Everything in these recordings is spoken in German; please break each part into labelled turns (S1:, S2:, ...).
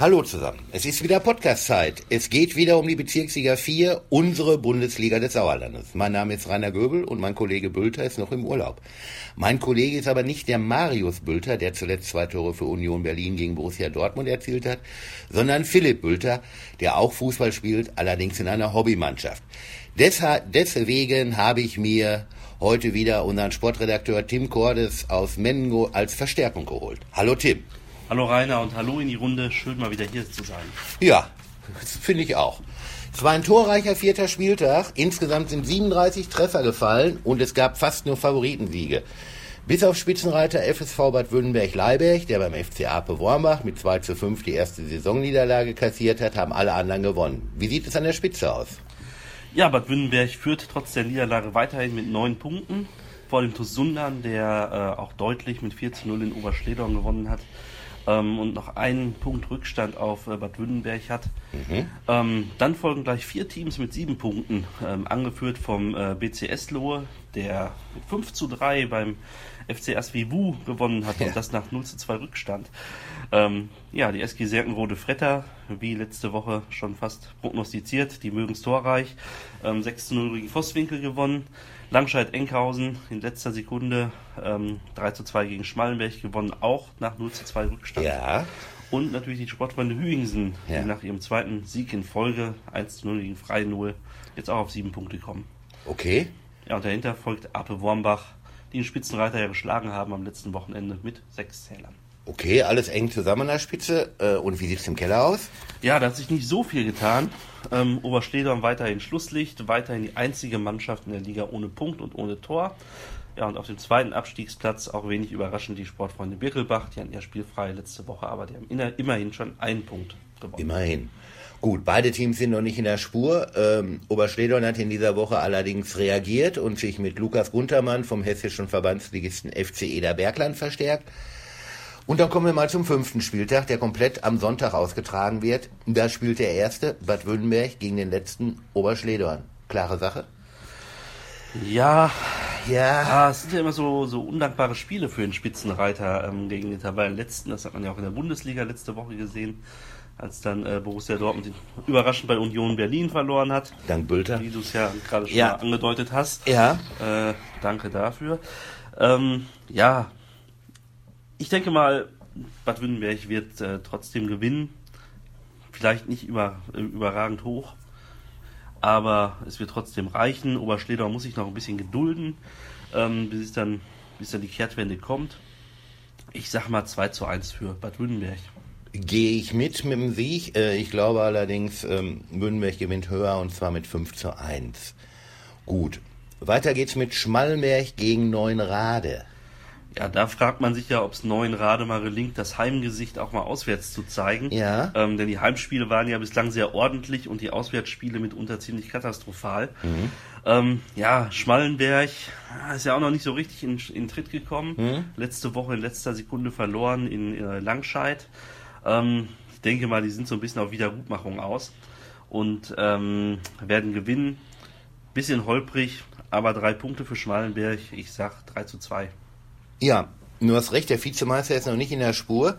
S1: Hallo zusammen. Es ist wieder Podcast-Zeit. Es geht wieder um die Bezirksliga 4, unsere Bundesliga des Sauerlandes. Mein Name ist Rainer Göbel und mein Kollege Bülter ist noch im Urlaub. Mein Kollege ist aber nicht der Marius Bülter, der zuletzt zwei Tore für Union Berlin gegen Borussia Dortmund erzielt hat, sondern Philipp Bülter, der auch Fußball spielt, allerdings in einer Hobbymannschaft. Deswegen habe ich mir heute wieder unseren Sportredakteur Tim Cordes aus Mengo als Verstärkung geholt. Hallo Tim.
S2: Hallo Rainer und hallo in die Runde. Schön mal wieder hier zu sein.
S1: Ja, finde ich auch. Es war ein torreicher vierter Spieltag. Insgesamt sind 37 Treffer gefallen und es gab fast nur Favoritensiege. Bis auf Spitzenreiter FSV Bad Württemberg-Leiberg, der beim FC Ape Wormbach mit 2 zu 5 die erste Saisonniederlage kassiert hat, haben alle anderen gewonnen. Wie sieht es an der Spitze aus?
S2: Ja, Bad Württemberg führt trotz der Niederlage weiterhin mit neun Punkten. Vor dem TuS Sundern, der äh, auch deutlich mit 4 zu 0 in Oberschledorn gewonnen hat ähm, und noch einen Punkt Rückstand auf äh, Bad Württemberg hat. Mhm. Ähm, dann folgen gleich vier Teams mit sieben Punkten, ähm, angeführt vom äh, BCS Lohe, der mit 5 zu 3 beim FC Asvivu gewonnen hat ja. und das nach 0 zu 2 Rückstand. Ähm, ja, die SG Serkenrode Fretter, wie letzte Woche schon fast prognostiziert, die mögen es torreich. Ähm, 6 zu 0 gegen Vosswinkel gewonnen. Langscheid-Enkhausen in letzter Sekunde ähm, 3 zu 2 gegen Schmallenberg gewonnen, auch nach 0 zu 2 Rückstand.
S1: Ja.
S2: Und natürlich die Sportfreunde Hüingsen, ja. die nach ihrem zweiten Sieg in Folge 1 zu 0 gegen Freie 0 jetzt auch auf sieben Punkte kommen.
S1: Okay.
S2: Ja, und dahinter folgt Ape Wormbach, die den Spitzenreiter ja geschlagen haben am letzten Wochenende mit sechs Zählern.
S1: Okay, alles eng zusammen an der Spitze. Äh, und wie sieht es im Keller aus?
S2: Ja, da hat sich nicht so viel getan. Ähm, Oberschledorn weiterhin Schlusslicht, weiterhin die einzige Mannschaft in der Liga ohne Punkt und ohne Tor. Ja, und auf dem zweiten Abstiegsplatz auch wenig überraschend die Sportfreunde Birkelbach. Die hatten ja spielfrei letzte Woche, aber die haben immerhin schon einen Punkt gewonnen.
S1: Immerhin. Gut, beide Teams sind noch nicht in der Spur. Ähm, Oberschledorn hat in dieser Woche allerdings reagiert und sich mit Lukas Guntermann vom hessischen Verbandsligisten FC Eder Bergland verstärkt. Und dann kommen wir mal zum fünften Spieltag, der komplett am Sonntag ausgetragen wird. Da spielt der erste Bad Württemberg gegen den letzten Oberschledorn. Klare Sache?
S2: Ja, ja. Ah, es sind ja immer so, so undankbare Spiele für den Spitzenreiter ähm, gegen den Tabellenletzten. Das hat man ja auch in der Bundesliga letzte Woche gesehen, als dann äh, Borussia Dortmund überraschend bei Union Berlin verloren hat.
S1: Dank Bülter.
S2: Wie du es ja gerade schon
S1: ja.
S2: angedeutet hast.
S1: Ja.
S2: Äh, danke dafür. Ähm, ja, ich denke mal, Bad Württemberg wird äh, trotzdem gewinnen. Vielleicht nicht über, überragend hoch, aber es wird trotzdem reichen. Oberschleder muss sich noch ein bisschen gedulden, ähm, bis, dann, bis dann die Kehrtwende kommt. Ich sag mal 2 zu 1 für Bad Württemberg.
S1: Gehe ich mit mit dem Sieg. Äh, ich glaube allerdings, ähm, Württemberg gewinnt höher und zwar mit 5 zu 1. Gut. Weiter geht's mit Schmallenberg gegen Neunrade.
S2: Ja, da fragt man sich ja, ob es neuen Rademar gelingt, das Heimgesicht auch mal auswärts zu zeigen.
S1: Ja.
S2: Ähm, denn die Heimspiele waren ja bislang sehr ordentlich und die Auswärtsspiele mitunter ziemlich katastrophal. Mhm. Ähm, ja, Schmallenberg ah, ist ja auch noch nicht so richtig in, in Tritt gekommen. Mhm. Letzte Woche in letzter Sekunde verloren in äh, Langscheid. Ähm, ich denke mal, die sind so ein bisschen auf Wiedergutmachung aus und ähm, werden gewinnen. Bisschen holprig, aber drei Punkte für Schmallenberg. Ich sag 3 zu 2.
S1: Ja, du hast recht, der Vizemeister ist noch nicht in der Spur.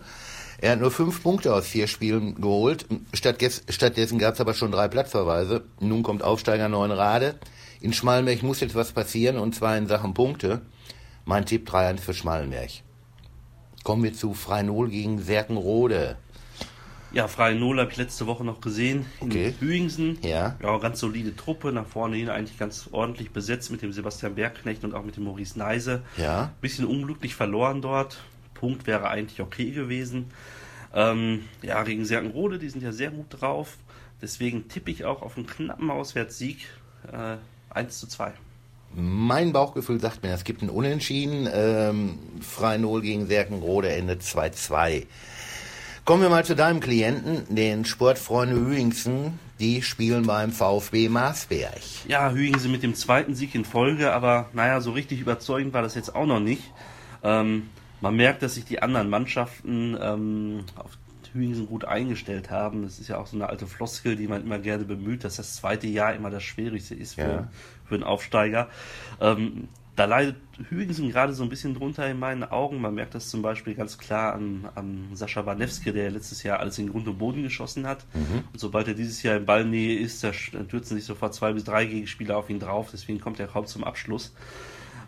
S1: Er hat nur fünf Punkte aus vier Spielen geholt. Stattdessen gab es aber schon drei Platzverweise. Nun kommt Aufsteiger Neunrade. In Schmalenberg muss jetzt was passieren, und zwar in Sachen Punkte. Mein Tipp 3-1 für Schmalenberg. Kommen wir zu Freinol gegen Serkenrode.
S2: Ja, Freie Null habe ich letzte Woche noch gesehen
S1: okay.
S2: in Hüingsen.
S1: Ja.
S2: ja. Ganz solide Truppe, nach vorne hin eigentlich ganz ordentlich besetzt mit dem Sebastian Bergknecht und auch mit dem Maurice Neise.
S1: Ja.
S2: Bisschen unglücklich verloren dort. Punkt wäre eigentlich okay gewesen. Ähm, ja, gegen Serkenrode, die sind ja sehr gut drauf. Deswegen tippe ich auch auf einen knappen Auswärtssieg. Äh, 1 zu 2.
S1: Mein Bauchgefühl sagt mir, es gibt einen Unentschieden. Ähm, Freinol gegen Serkenrode endet 2-2. Kommen wir mal zu deinem Klienten, den Sportfreunde Hüingsen. Die spielen beim VfB Marsberg.
S2: Ja, Hüingsen mit dem zweiten Sieg in Folge, aber naja, so richtig überzeugend war das jetzt auch noch nicht. Ähm, man merkt, dass sich die anderen Mannschaften ähm, auf Hüingsen gut eingestellt haben. Das ist ja auch so eine alte Floskel, die man immer gerne bemüht, dass das zweite Jahr immer das Schwierigste ist für,
S1: ja.
S2: für einen Aufsteiger. Ähm, da leidet Hügensen gerade so ein bisschen drunter in meinen Augen. Man merkt das zum Beispiel ganz klar an, an Sascha Banewski, der letztes Jahr alles in Grund und Boden geschossen hat. Mhm. Und sobald er dieses Jahr in Ballnähe ist, da stürzen sich sofort zwei bis drei Gegenspieler auf ihn drauf. Deswegen kommt er kaum zum Abschluss.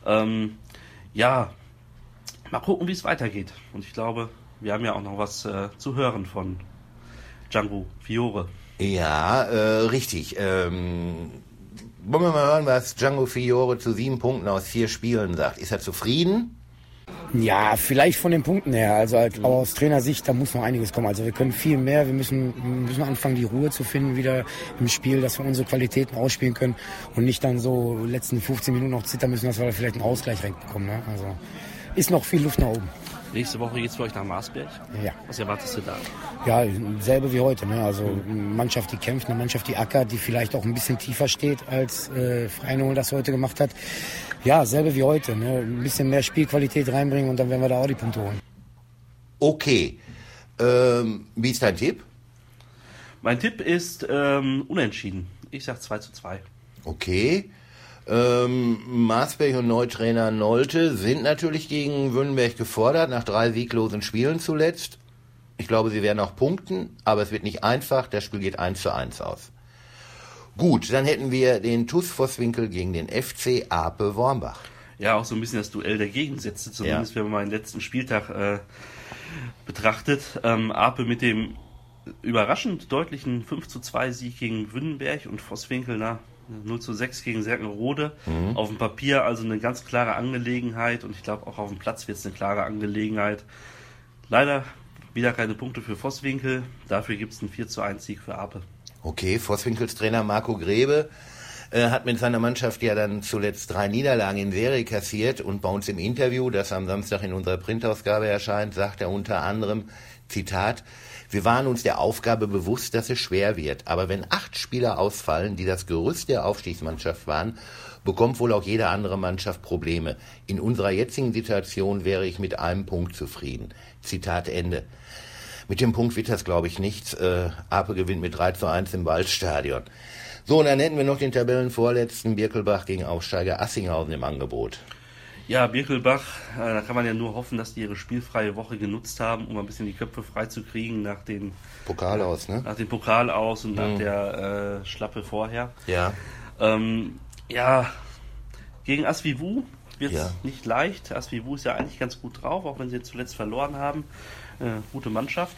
S2: Ähm, ja, mal gucken, wie es weitergeht. Und ich glaube, wir haben ja auch noch was äh, zu hören von Django Fiore.
S1: Ja, äh, richtig. Ähm, wollen wir mal hören, was Django Fiore zu sieben Punkten aus vier Spielen sagt. Ist er zufrieden?
S3: Ja, vielleicht von den Punkten her. Also als, aber aus Trainersicht, da muss noch einiges kommen. Also wir können viel mehr. Wir müssen, müssen anfangen, die Ruhe zu finden wieder im Spiel, dass wir unsere Qualitäten ausspielen können und nicht dann so letzten 15 Minuten noch zittern müssen, dass wir vielleicht einen Ausgleich reinbekommen. Ne? Also ist noch viel Luft nach oben.
S2: Nächste Woche geht es für euch nach Marsberg.
S3: Ja.
S2: Was erwartest du da?
S3: Ja, selbe wie heute. Ne? Also eine Mannschaft, die kämpft, eine Mannschaft, die ackert, die vielleicht auch ein bisschen tiefer steht, als äh, Freinol das heute gemacht hat. Ja, selbe wie heute. Ne? Ein bisschen mehr Spielqualität reinbringen und dann werden wir da auch die Punkte holen.
S1: Okay. Ähm, wie ist dein Tipp?
S2: Mein Tipp ist ähm, unentschieden. Ich sag 2 zu 2.
S1: Okay. Ähm, Marsberg und Neutrainer Nolte sind natürlich gegen Wünnenberg gefordert, nach drei sieglosen Spielen zuletzt. Ich glaube, sie werden auch punkten, aber es wird nicht einfach. Das Spiel geht 1 zu 1 aus. Gut, dann hätten wir den TuS Vosswinkel gegen den FC Ape Wormbach.
S2: Ja, auch so ein bisschen das Duell der Gegensätze, zumindest ja. wenn man mal den letzten Spieltag äh, betrachtet. Ähm, Ape mit dem überraschend deutlichen 5 zu 2 Sieg gegen Wünnenberg und Vosswinkel, na, 0 zu 6 gegen Serkenrode. Mhm. Auf dem Papier also eine ganz klare Angelegenheit und ich glaube auch auf dem Platz wird es eine klare Angelegenheit. Leider wieder keine Punkte für Vosswinkel, dafür gibt es einen 4 zu 1 Sieg für Ape.
S1: Okay, Vosswinkels Trainer Marco Grebe äh, hat mit seiner Mannschaft ja dann zuletzt drei Niederlagen in Serie kassiert und bei uns im Interview, das am Samstag in unserer Printausgabe erscheint, sagt er unter anderem, Zitat, wir waren uns der Aufgabe bewusst, dass es schwer wird. Aber wenn acht Spieler ausfallen, die das Gerüst der Aufstiegsmannschaft waren, bekommt wohl auch jede andere Mannschaft Probleme. In unserer jetzigen Situation wäre ich mit einem Punkt zufrieden. Zitat Ende. Mit dem Punkt wird das, glaube ich, nichts. Äh, Ape gewinnt mit 3 zu 1 im Waldstadion. So, und dann hätten wir noch den Tabellenvorletzten Birkelbach gegen Aufsteiger Assinghausen im Angebot.
S2: Ja, Birkelbach, äh, da kann man ja nur hoffen, dass die ihre spielfreie Woche genutzt haben, um ein bisschen die Köpfe frei zu kriegen nach den
S1: Pokal aus, ne?
S2: Nach dem Pokal aus und mhm. nach der äh, Schlappe vorher.
S1: Ja.
S2: Ähm, ja, gegen Asvivu wird es ja. nicht leicht. Asvivu ist ja eigentlich ganz gut drauf, auch wenn sie jetzt zuletzt verloren haben. Äh, gute Mannschaft.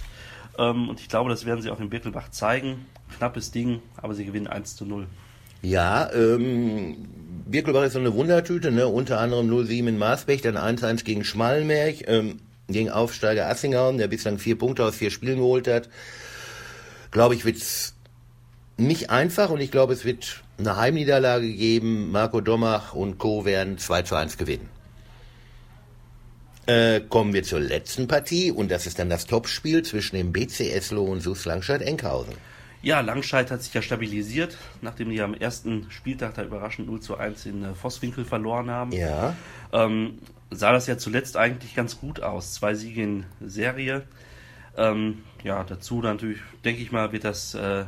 S2: Ähm, und ich glaube, das werden sie auch in Birkelbach zeigen. Knappes Ding, aber sie gewinnen 1 zu 0.
S1: Ja, ähm, Birkelbach ist so eine Wundertüte, ne? unter anderem 0-7 in Maasbech, dann 1-1 gegen Schmallenberg, ähm, gegen Aufsteiger Assinghausen, der bislang vier Punkte aus vier Spielen geholt hat. Glaube ich, wird's nicht einfach und ich glaube, es wird eine Heimniederlage geben. Marco Domach und Co. werden 2 zu 1 gewinnen. Äh, kommen wir zur letzten Partie und das ist dann das Topspiel zwischen dem BC Eslo und SUS Langscheid-Enkhausen.
S2: Ja, Langscheid hat sich ja stabilisiert, nachdem die am ersten Spieltag da überraschend 0 zu 1 in äh, Vosswinkel verloren haben.
S1: Ja.
S2: Ähm, sah das ja zuletzt eigentlich ganz gut aus. Zwei Siege in Serie. Ähm, ja, dazu natürlich, denke ich mal, wird das, äh,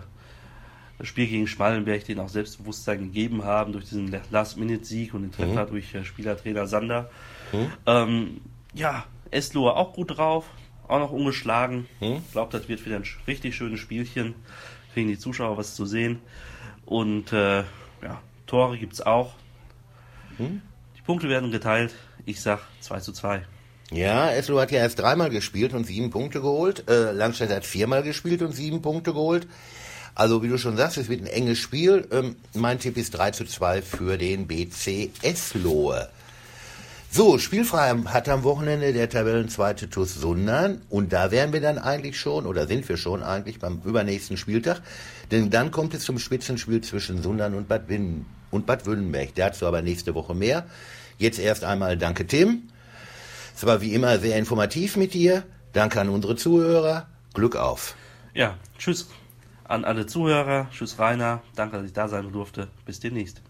S2: das Spiel gegen Schmallenberg den auch Selbstbewusstsein gegeben haben durch diesen Last-Minute-Sieg und den Treffer mhm. durch äh, Spielertrainer Sander. Mhm. Ähm, ja, Eslohe auch gut drauf, auch noch ungeschlagen. Ich mhm. glaube, das wird wieder ein richtig schönes Spielchen kriegen die Zuschauer was zu sehen. Und äh, ja, Tore gibt es auch. Hm? Die Punkte werden geteilt. Ich sag 2 zu 2.
S1: Ja, Eslo hat ja erst dreimal gespielt und sieben Punkte geholt. Äh, Langstedt hat viermal gespielt und sieben Punkte geholt. Also wie du schon sagst, es wird ein enges Spiel. Ähm, mein Tipp ist 3 zu 2 für den BC Eslohe. So, spielfrei hat am Wochenende der Tabellenzweite TuS Sundern und da wären wir dann eigentlich schon oder sind wir schon eigentlich beim übernächsten Spieltag, denn dann kommt es zum Spitzenspiel zwischen Sundern und Bad, Win und Bad Wünnenberg. Dazu aber nächste Woche mehr. Jetzt erst einmal danke Tim. Es war wie immer sehr informativ mit dir. Danke an unsere Zuhörer. Glück auf.
S2: Ja, tschüss an alle Zuhörer. Tschüss Rainer. Danke, dass ich da sein durfte. Bis demnächst.